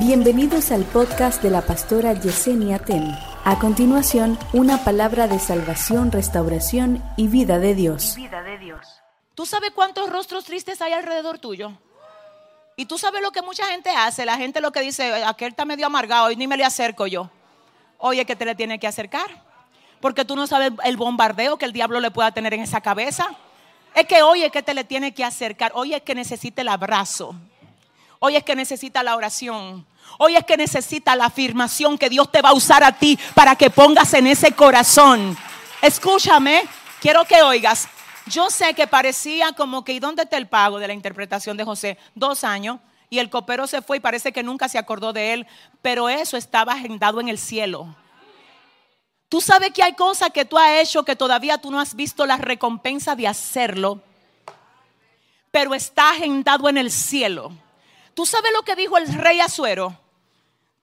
Bienvenidos al podcast de la pastora Yesenia Ten. A continuación, una palabra de salvación, restauración y vida de Dios. vida de Dios. ¿Tú sabes cuántos rostros tristes hay alrededor tuyo? Y tú sabes lo que mucha gente hace. La gente lo que dice, aquel está medio amargado y ni me le acerco yo. Oye, que te le tiene que acercar. Porque tú no sabes el bombardeo que el diablo le pueda tener en esa cabeza. Es que hoy es que te le tiene que acercar. Hoy es que necesita el abrazo. Hoy es que necesita la oración. Hoy es que necesita la afirmación que Dios te va a usar a ti para que pongas en ese corazón. Escúchame, quiero que oigas. Yo sé que parecía como que, ¿y dónde está el pago de la interpretación de José? Dos años. Y el copero se fue y parece que nunca se acordó de él. Pero eso estaba agendado en el cielo. Tú sabes que hay cosas que tú has hecho que todavía tú no has visto la recompensa de hacerlo. Pero está agendado en el cielo. ¿Tú sabes lo que dijo el rey Azuero?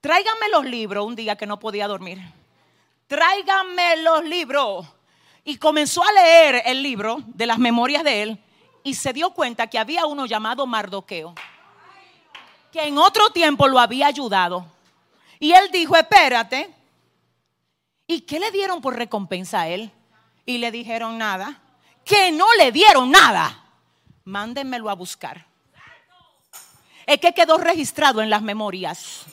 Tráigame los libros un día que no podía dormir. Tráigame los libros. Y comenzó a leer el libro de las memorias de él y se dio cuenta que había uno llamado Mardoqueo, que en otro tiempo lo había ayudado. Y él dijo, espérate. ¿Y qué le dieron por recompensa a él? Y le dijeron nada. Que no le dieron nada. Mándenmelo a buscar. Es que quedó registrado en las memorias.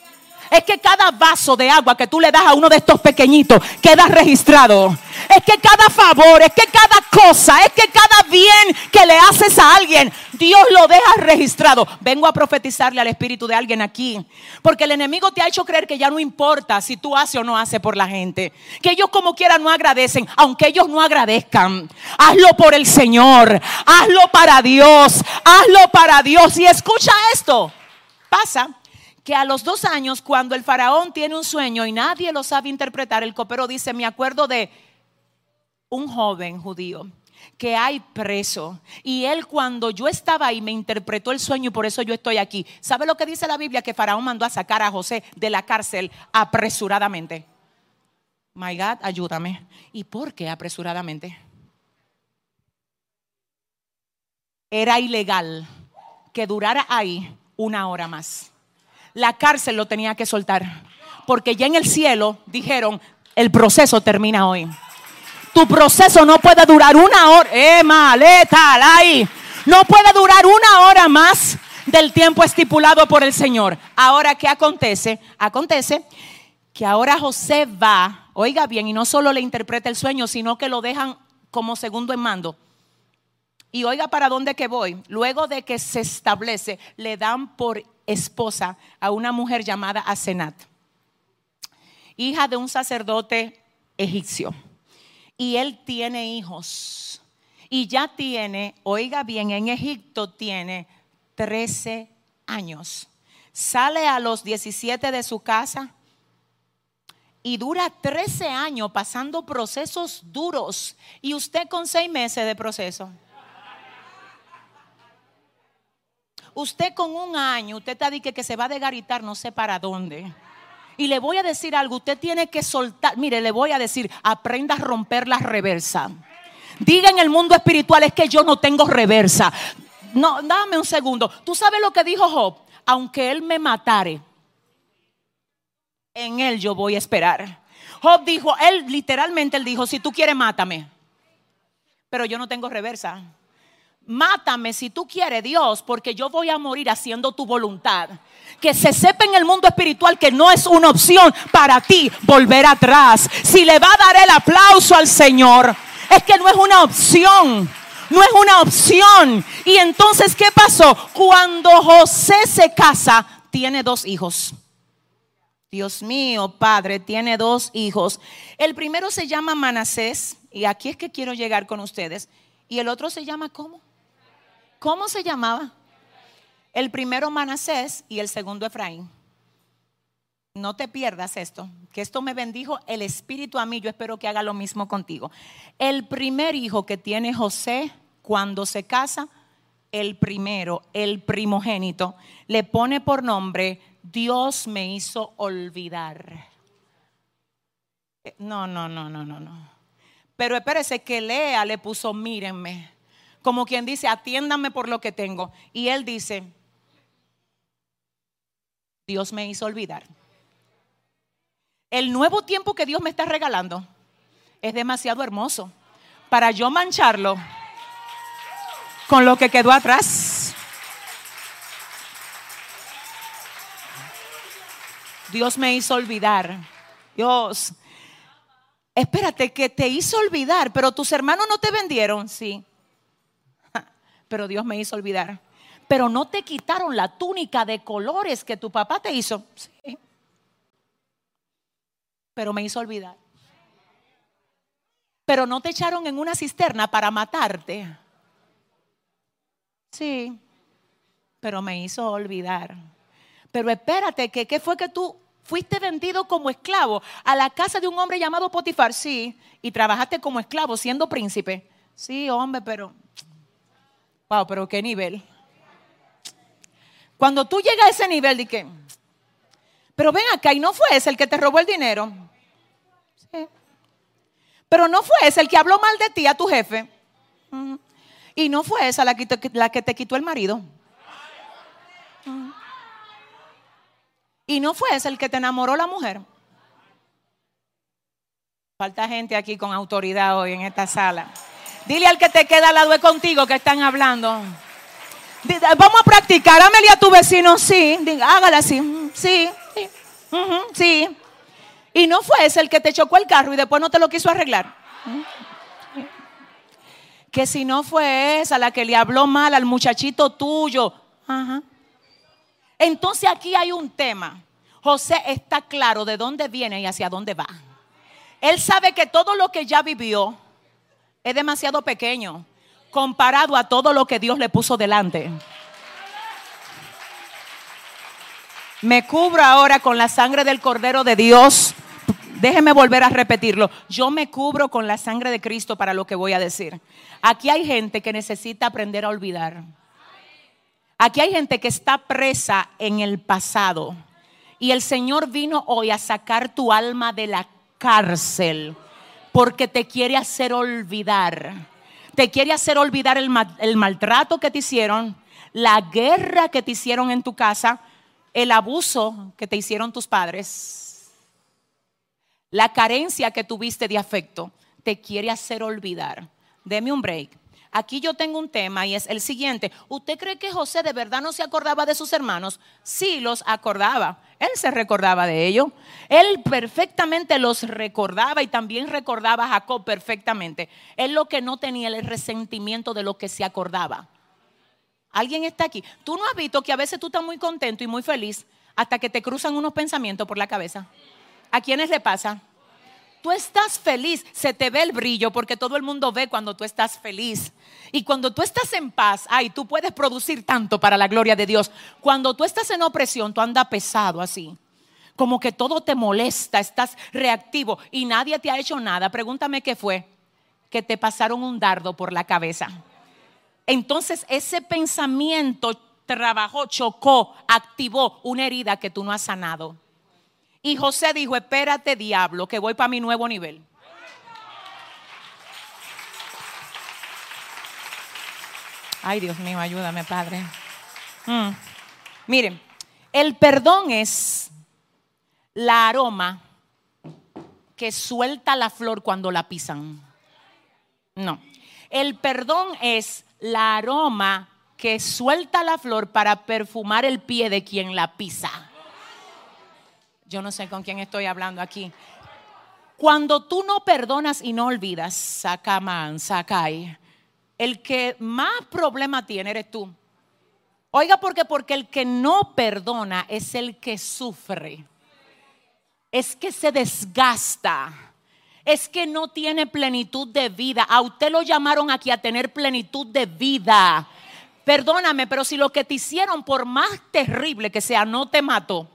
Es que cada vaso de agua que tú le das a uno de estos pequeñitos queda registrado. Es que cada favor, es que cada cosa, es que cada bien que le haces a alguien, Dios lo deja registrado. Vengo a profetizarle al espíritu de alguien aquí. Porque el enemigo te ha hecho creer que ya no importa si tú haces o no haces por la gente. Que ellos como quiera no agradecen, aunque ellos no agradezcan. Hazlo por el Señor. Hazlo para Dios. Hazlo para Dios. Y escucha esto. Pasa que a los dos años, cuando el faraón tiene un sueño y nadie lo sabe interpretar, el copero dice, me acuerdo de un joven judío que hay preso. Y él cuando yo estaba ahí me interpretó el sueño y por eso yo estoy aquí. ¿Sabe lo que dice la Biblia? Que Faraón mandó a sacar a José de la cárcel apresuradamente. My God, ayúdame. ¿Y por qué apresuradamente? Era ilegal que durara ahí una hora más la cárcel lo tenía que soltar. Porque ya en el cielo dijeron, el proceso termina hoy. Tu proceso no puede durar una hora. Eh, ahí. No puede durar una hora más del tiempo estipulado por el Señor. Ahora, ¿qué acontece? Acontece que ahora José va, oiga bien, y no solo le interpreta el sueño, sino que lo dejan como segundo en mando. Y oiga para dónde que voy. Luego de que se establece, le dan por esposa a una mujer llamada Asenat, hija de un sacerdote egipcio. Y él tiene hijos. Y ya tiene, oiga bien, en Egipto tiene 13 años. Sale a los 17 de su casa y dura 13 años pasando procesos duros. Y usted con seis meses de proceso. Usted con un año, usted está diciendo que se va a degaritar no sé para dónde. Y le voy a decir algo, usted tiene que soltar, mire, le voy a decir, aprenda a romper la reversa. Diga en el mundo espiritual es que yo no tengo reversa. No, dame un segundo. ¿Tú sabes lo que dijo Job? Aunque él me matare, en él yo voy a esperar. Job dijo, él literalmente él dijo, si tú quieres mátame. Pero yo no tengo reversa. Mátame si tú quieres, Dios, porque yo voy a morir haciendo tu voluntad. Que se sepa en el mundo espiritual que no es una opción para ti volver atrás. Si le va a dar el aplauso al Señor, es que no es una opción. No es una opción. Y entonces, ¿qué pasó? Cuando José se casa, tiene dos hijos. Dios mío, padre, tiene dos hijos. El primero se llama Manasés, y aquí es que quiero llegar con ustedes. Y el otro se llama ¿cómo? ¿Cómo se llamaba? El primero Manasés y el segundo Efraín. No te pierdas esto, que esto me bendijo el Espíritu a mí, yo espero que haga lo mismo contigo. El primer hijo que tiene José cuando se casa, el primero, el primogénito, le pone por nombre, Dios me hizo olvidar. No, no, no, no, no, no. Pero espérese que Lea le puso, mírenme como quien dice, atiéndame por lo que tengo. Y él dice, Dios me hizo olvidar. El nuevo tiempo que Dios me está regalando es demasiado hermoso para yo mancharlo con lo que quedó atrás. Dios me hizo olvidar. Dios, espérate, que te hizo olvidar, pero tus hermanos no te vendieron, sí. Pero Dios me hizo olvidar. Pero no te quitaron la túnica de colores que tu papá te hizo, sí. Pero me hizo olvidar. Pero no te echaron en una cisterna para matarte. Sí, pero me hizo olvidar. Pero espérate, que ¿qué fue que tú fuiste vendido como esclavo a la casa de un hombre llamado Potifar? Sí, y trabajaste como esclavo siendo príncipe. Sí, hombre, pero pero qué nivel. Cuando tú llegas a ese nivel de que pero ven acá, y no fue ese el que te robó el dinero. Sí. Pero no fue ese el que habló mal de ti a tu jefe. Y no fue esa la que, te, la que te quitó el marido. Y no fue ese el que te enamoró la mujer. Falta gente aquí con autoridad hoy en esta sala. Dile al que te queda al lado de contigo que están hablando. Vamos a practicar. Ámele a tu vecino, sí. Hágala así. Sí, sí. sí. Y no fue ese el que te chocó el carro y después no te lo quiso arreglar que si no fue esa la que le habló mal al muchachito tuyo. Entonces aquí hay un tema. José está claro de dónde viene y hacia dónde va. Él sabe que todo lo que ya vivió es demasiado pequeño comparado a todo lo que Dios le puso delante. Me cubro ahora con la sangre del Cordero de Dios Déjeme volver a repetirlo. Yo me cubro con la sangre de Cristo para lo que voy a decir. Aquí hay gente que necesita aprender a olvidar. Aquí hay gente que está presa en el pasado. Y el Señor vino hoy a sacar tu alma de la cárcel porque te quiere hacer olvidar. Te quiere hacer olvidar el, maltrato que te hicieron, la guerra que te hicieron en tu casa, el abuso que te hicieron tus padres la carencia que tuviste de afecto te quiere hacer olvidar. Deme un break. Aquí yo tengo un tema y es el siguiente. ¿Usted cree que José de verdad no se acordaba de sus hermanos? Sí, los acordaba. Él se recordaba de ellos. Él perfectamente los recordaba y también recordaba a Jacob perfectamente. Él lo que no tenía el resentimiento de lo que se acordaba. ¿Alguien está aquí? Tú no has visto que a veces tú estás muy contento y muy feliz hasta que te cruzan unos pensamientos por la cabeza. ¿A quiénes le pasa? Tú estás feliz, se te ve el brillo porque todo el mundo ve cuando tú estás feliz. Y cuando tú estás en paz, ay, tú puedes producir tanto para la gloria de Dios. Cuando tú estás en opresión, tú andas pesado así. Como que todo te molesta, estás reactivo y nadie te ha hecho nada. Pregúntame qué fue. Que te pasaron un dardo por la cabeza. Entonces ese pensamiento trabajó, chocó, activó una herida que tú no has sanado. Y José dijo, espérate diablo, que voy para mi nuevo nivel. Ay, Dios mío, ayúdame, Padre. Mm. Miren, el perdón es la aroma que suelta la flor cuando la pisan. No, el perdón es la aroma que suelta la flor para perfumar el pie de quien la pisa. Yo no sé con quién estoy hablando aquí. Cuando tú no perdonas y no olvidas, sacaman, sacai, el que más problema tiene eres tú. Oiga, ¿por qué? Porque el que no perdona es el que sufre. Es que se desgasta. Es que no tiene plenitud de vida. A usted lo llamaron aquí a tener plenitud de vida. Perdóname, pero si lo que te hicieron, por más terrible que sea, no te mató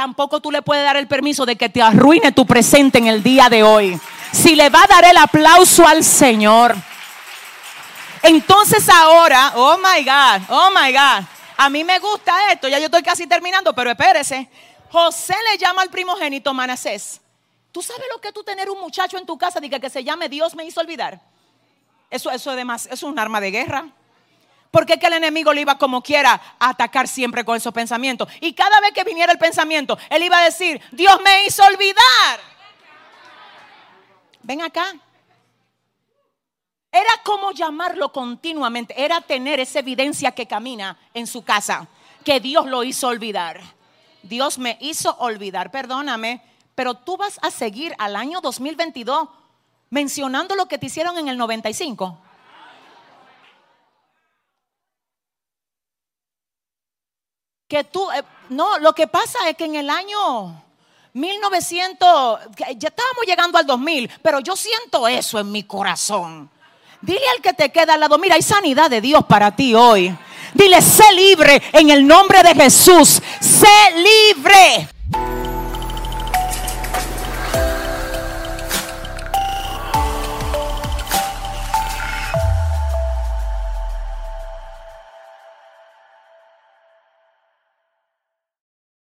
tampoco tú le puedes dar el permiso de que te arruine tu presente en el día de hoy. Si le va a dar el aplauso al Señor. Entonces ahora, oh my God, oh my God, a mí me gusta esto, ya yo estoy casi terminando, pero espérese. José le llama al primogénito Manasés. ¿Tú sabes lo que tú tener un muchacho en tu casa diga que se llame Dios me hizo olvidar? Eso, eso, además, es un arma de guerra. Porque que el enemigo le iba como quiera a atacar siempre con esos pensamientos. Y cada vez que viniera el pensamiento, él iba a decir, Dios me hizo olvidar. Ven acá. Era como llamarlo continuamente, era tener esa evidencia que camina en su casa, que Dios lo hizo olvidar. Dios me hizo olvidar, perdóname, pero tú vas a seguir al año 2022 mencionando lo que te hicieron en el 95. Que tú, eh, no, lo que pasa es que en el año 1900, ya estábamos llegando al 2000, pero yo siento eso en mi corazón. Dile al que te queda al lado, mira, hay sanidad de Dios para ti hoy. Dile, sé libre en el nombre de Jesús. Sé libre.